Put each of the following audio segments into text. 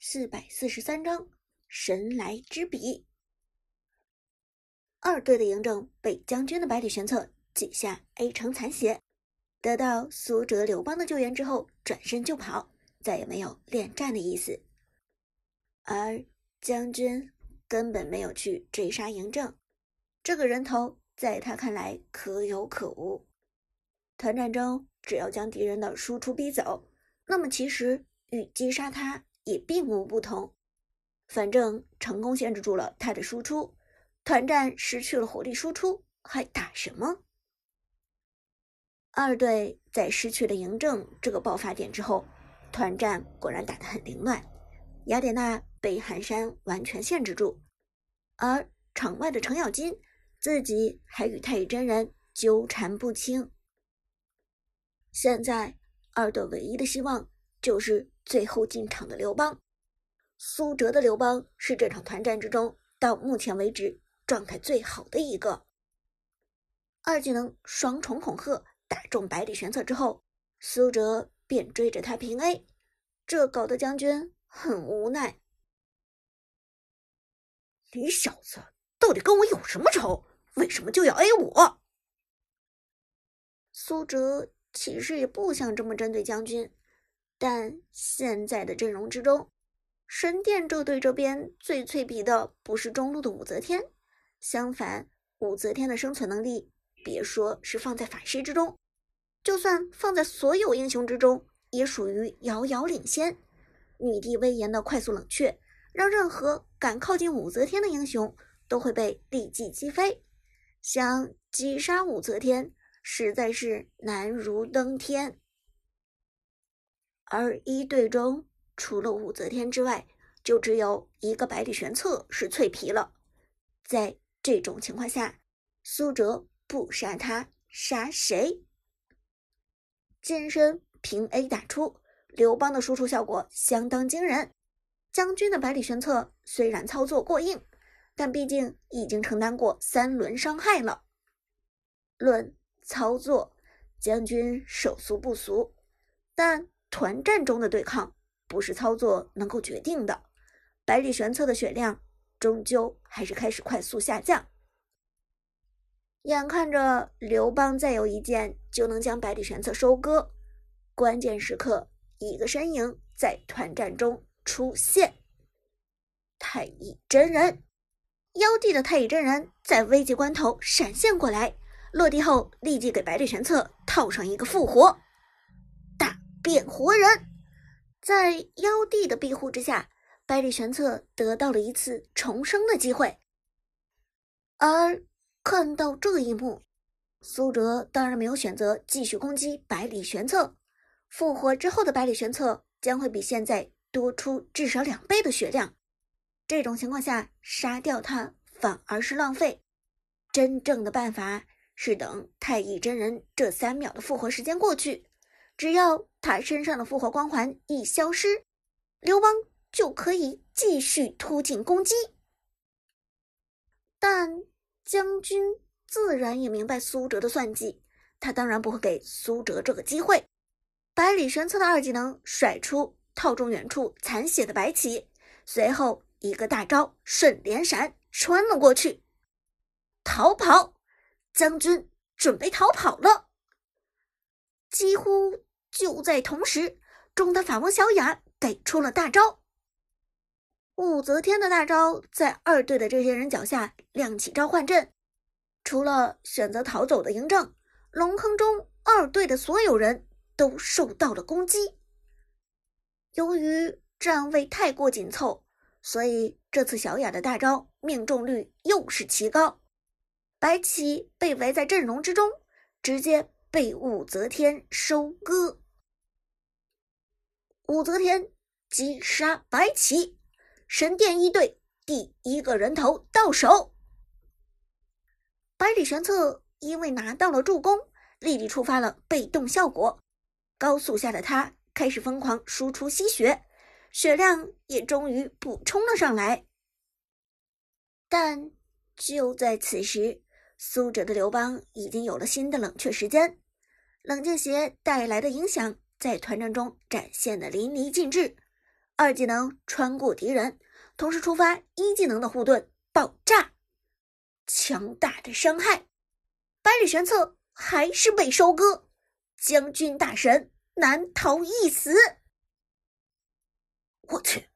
四百四十三章神来之笔。二队的嬴政被将军的百里玄策几下 A 成残血，得到苏哲、刘邦的救援之后，转身就跑，再也没有恋战的意思。而将军根本没有去追杀嬴政，这个人头在他看来可有可无。团战中，只要将敌人的输出逼走，那么其实与击杀他也并无不同。反正成功限制住了他的输出。团战失去了火力输出，还打什么？二队在失去了嬴政这个爆发点之后，团战果然打得很凌乱。雅典娜被寒山完全限制住，而场外的程咬金自己还与太乙真人纠缠不清。现在二队唯一的希望就是最后进场的刘邦。苏哲的刘邦是这场团战之中到目前为止。状态最好的一个二技能双重恐吓打中百里玄策之后，苏哲便追着他平 A，这搞得将军很无奈。你小子到底跟我有什么仇？为什么就要 A 我？苏哲其实也不想这么针对将军，但现在的阵容之中，神殿这队这边最脆皮的不是中路的武则天。相反，武则天的生存能力，别说是放在法师之中，就算放在所有英雄之中，也属于遥遥领先。女帝威严的快速冷却，让任何敢靠近武则天的英雄都会被立即击飞。想击杀武则天，实在是难如登天。而一队中，除了武则天之外，就只有一个百里玄策是脆皮了，在。这种情况下，苏哲不杀他，杀谁？剑身平 A 打出，刘邦的输出效果相当惊人。将军的百里玄策虽然操作过硬，但毕竟已经承担过三轮伤害了。论操作，将军手速不俗，但团战中的对抗不是操作能够决定的。百里玄策的血量。终究还是开始快速下降。眼看着刘邦再有一剑就能将百里玄策收割，关键时刻，一个身影在团战中出现。太乙真人，妖帝的太乙真人在危急关头闪现过来，落地后立即给百里玄策套上一个复活变活人，在妖帝的庇护之下。百里玄策得到了一次重生的机会，而看到这一幕，苏哲当然没有选择继续攻击百里玄策。复活之后的百里玄策将会比现在多出至少两倍的血量，这种情况下杀掉他反而是浪费。真正的办法是等太乙真人这三秒的复活时间过去，只要他身上的复活光环一消失，刘邦。就可以继续突进攻击，但将军自然也明白苏哲的算计，他当然不会给苏哲这个机会。百里玄策的二技能甩出，套中远处残血的白起，随后一个大招瞬连闪穿了过去，逃跑！将军准备逃跑了。几乎就在同时，中的法王小雅给出了大招。武则天的大招在二队的这些人脚下亮起召唤阵，除了选择逃走的嬴政，龙坑中二队的所有人都受到了攻击。由于站位太过紧凑，所以这次小雅的大招命中率又是奇高。白起被围在阵容之中，直接被武则天收割。武则天击杀白起。神殿一队第一个人头到手，百里玄策因为拿到了助攻，立即触发了被动效果，高速下的他开始疯狂输出吸血，血量也终于补充了上来。但就在此时，苏哲的刘邦已经有了新的冷却时间，冷静鞋带来的影响在团战中展现的淋漓尽致。二技能穿过敌人，同时触发一技能的护盾爆炸，强大的伤害。百里玄策还是被收割，将军大神难逃一死。我去！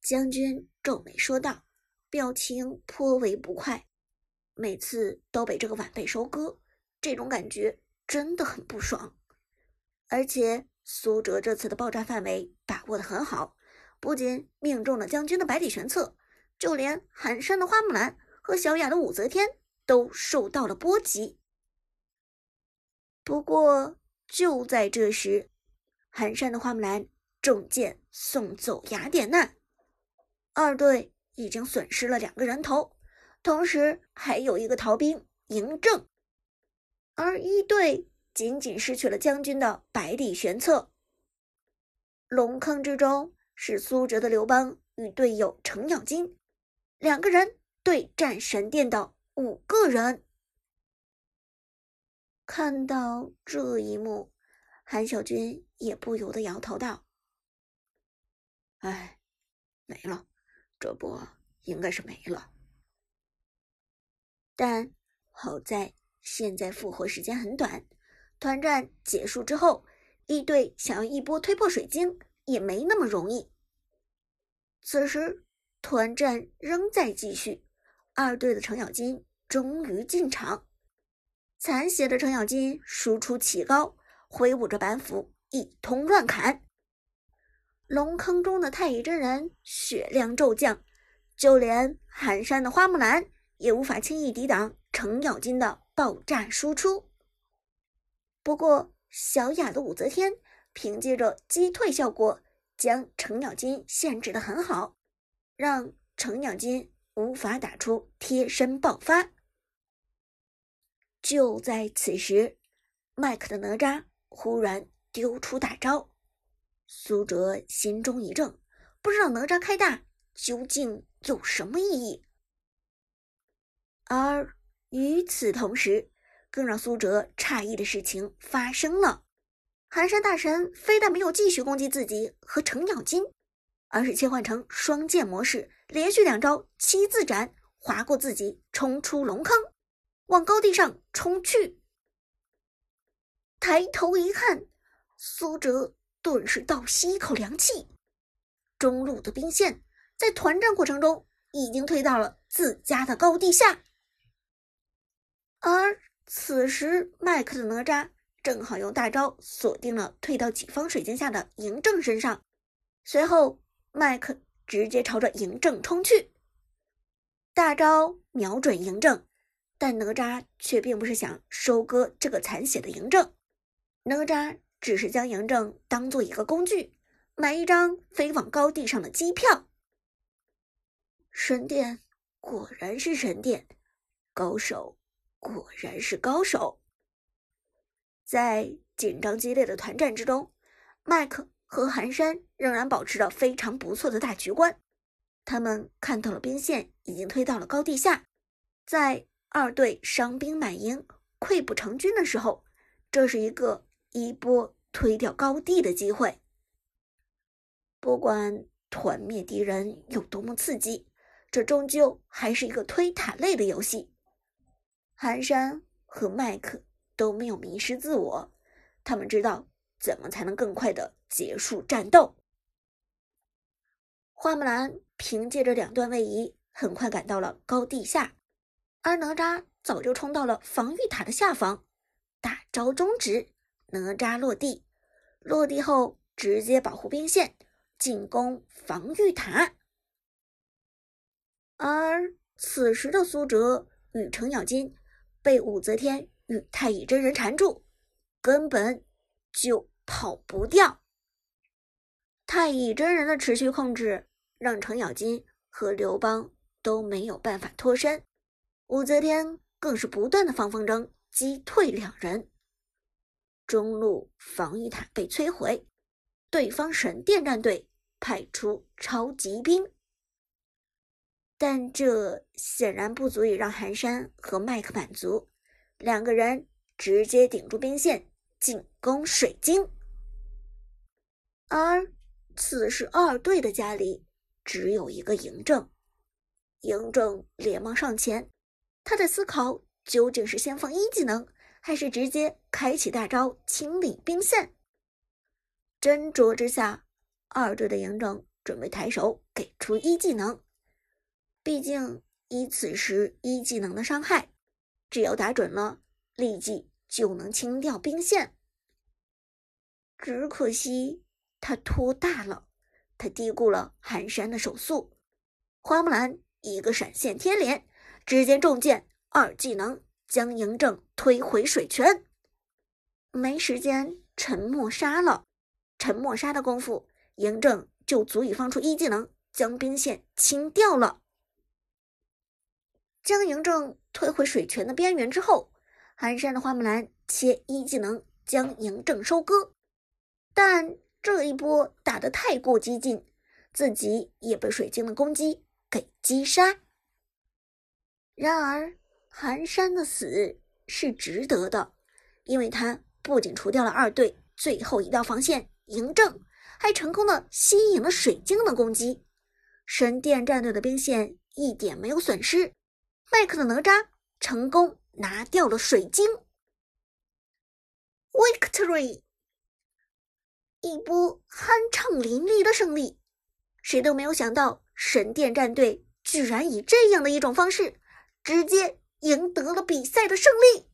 将军皱眉说道，表情颇为不快。每次都被这个晚辈收割，这种感觉真的很不爽。而且苏哲这次的爆炸范围把握的很好，不仅命中了将军的百里玄策，就连寒山的花木兰和小雅的武则天都受到了波及。不过就在这时，寒山的花木兰。中箭送走雅典娜，二队已经损失了两个人头，同时还有一个逃兵嬴政，而一队仅仅失去了将军的百里玄策。龙坑之中是苏哲的刘邦与队友程咬金两个人对战神殿的五个人。看到这一幕，韩小军也不由得摇头道。哎，没了，这波应该是没了。但好在现在复活时间很短，团战结束之后，一队想要一波推破水晶也没那么容易。此时团战仍在继续，二队的程咬金终于进场，残血的程咬金输出奇高，挥舞着板斧一通乱砍。龙坑中的太乙真人血量骤降，就连寒山的花木兰也无法轻易抵挡程咬金的爆炸输出。不过，小雅的武则天凭借着击退效果，将程咬金限制的很好，让程咬金无法打出贴身爆发。就在此时，麦克的哪吒忽然丢出大招。苏哲心中一怔，不知道哪吒开大究竟有什么意义。而与此同时，更让苏哲诧异的事情发生了：寒山大神非但没有继续攻击自己和程咬金，而是切换成双剑模式，连续两招七字斩划过自己，冲出龙坑，往高地上冲去。抬头一看，苏哲。顿时倒吸一口凉气，中路的兵线在团战过程中已经推到了自家的高地下，而此时麦克的哪吒正好用大招锁定了退到己方水晶下的嬴政身上，随后麦克直接朝着嬴政冲去，大招瞄准嬴政，但哪吒却并不是想收割这个残血的嬴政，哪吒。只是将嬴政当做一个工具，买一张飞往高地上的机票。神殿果然是神殿，高手果然是高手。在紧张激烈的团战之中，麦克和寒山仍然保持着非常不错的大局观。他们看到了兵线已经推到了高地下，在二队伤兵满营、溃不成军的时候，这是一个。一波推掉高地的机会。不管团灭敌人有多么刺激，这终究还是一个推塔类的游戏。寒山和麦克都没有迷失自我，他们知道怎么才能更快的结束战斗。花木兰凭借着两段位移，很快赶到了高地下，而哪吒早就冲到了防御塔的下方，大招中指。哪吒落地，落地后直接保护兵线，进攻防御塔。而此时的苏哲与程咬金被武则天与太乙真人缠住，根本就跑不掉。太乙真人的持续控制让程咬金和刘邦都没有办法脱身，武则天更是不断的放风筝击退两人。中路防御塔被摧毁，对方神殿战队派出超级兵，但这显然不足以让寒山和麦克满足，两个人直接顶住兵线进攻水晶，而此时二队的家里只有一个嬴政。嬴政连忙上前，他在思考究竟是先放一技能，还是直接开启大招清理兵线。斟酌之下，二队的嬴政准备抬手给出一技能。毕竟以此时一技能的伤害，只要打准了，立即就能清掉兵线。只可惜他拖大了，他低估了寒山的手速。花木兰一个闪现天连，直接中箭，二技能将嬴政推回水泉。没时间沉默杀了，沉默杀的功夫，嬴政就足以放出一技能将兵线清掉了。将嬴政推回水泉的边缘之后，寒山的花木兰切一技能将嬴政收割。但这一波打得太过激进，自己也被水晶的攻击给击杀。然而，寒山的死是值得的，因为他不仅除掉了二队最后一道防线嬴政，还成功的吸引了水晶的攻击。神殿战队的兵线一点没有损失，麦克的哪吒成功拿掉了水晶。Victory！一波酣畅淋漓的胜利，谁都没有想到神殿战队居然以这样的一种方式，直接赢得了比赛的胜利。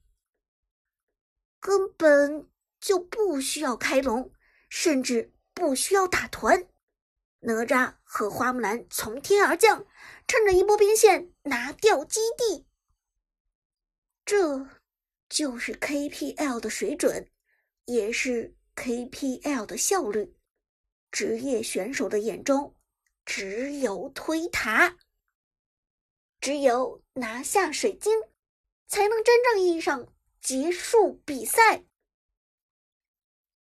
根本就不需要开龙，甚至不需要打团，哪吒和花木兰从天而降，趁着一波兵线拿掉基地。这就是 KPL 的水准，也是。KPL 的效率，职业选手的眼中只有推塔，只有拿下水晶，才能真正意义上结束比赛。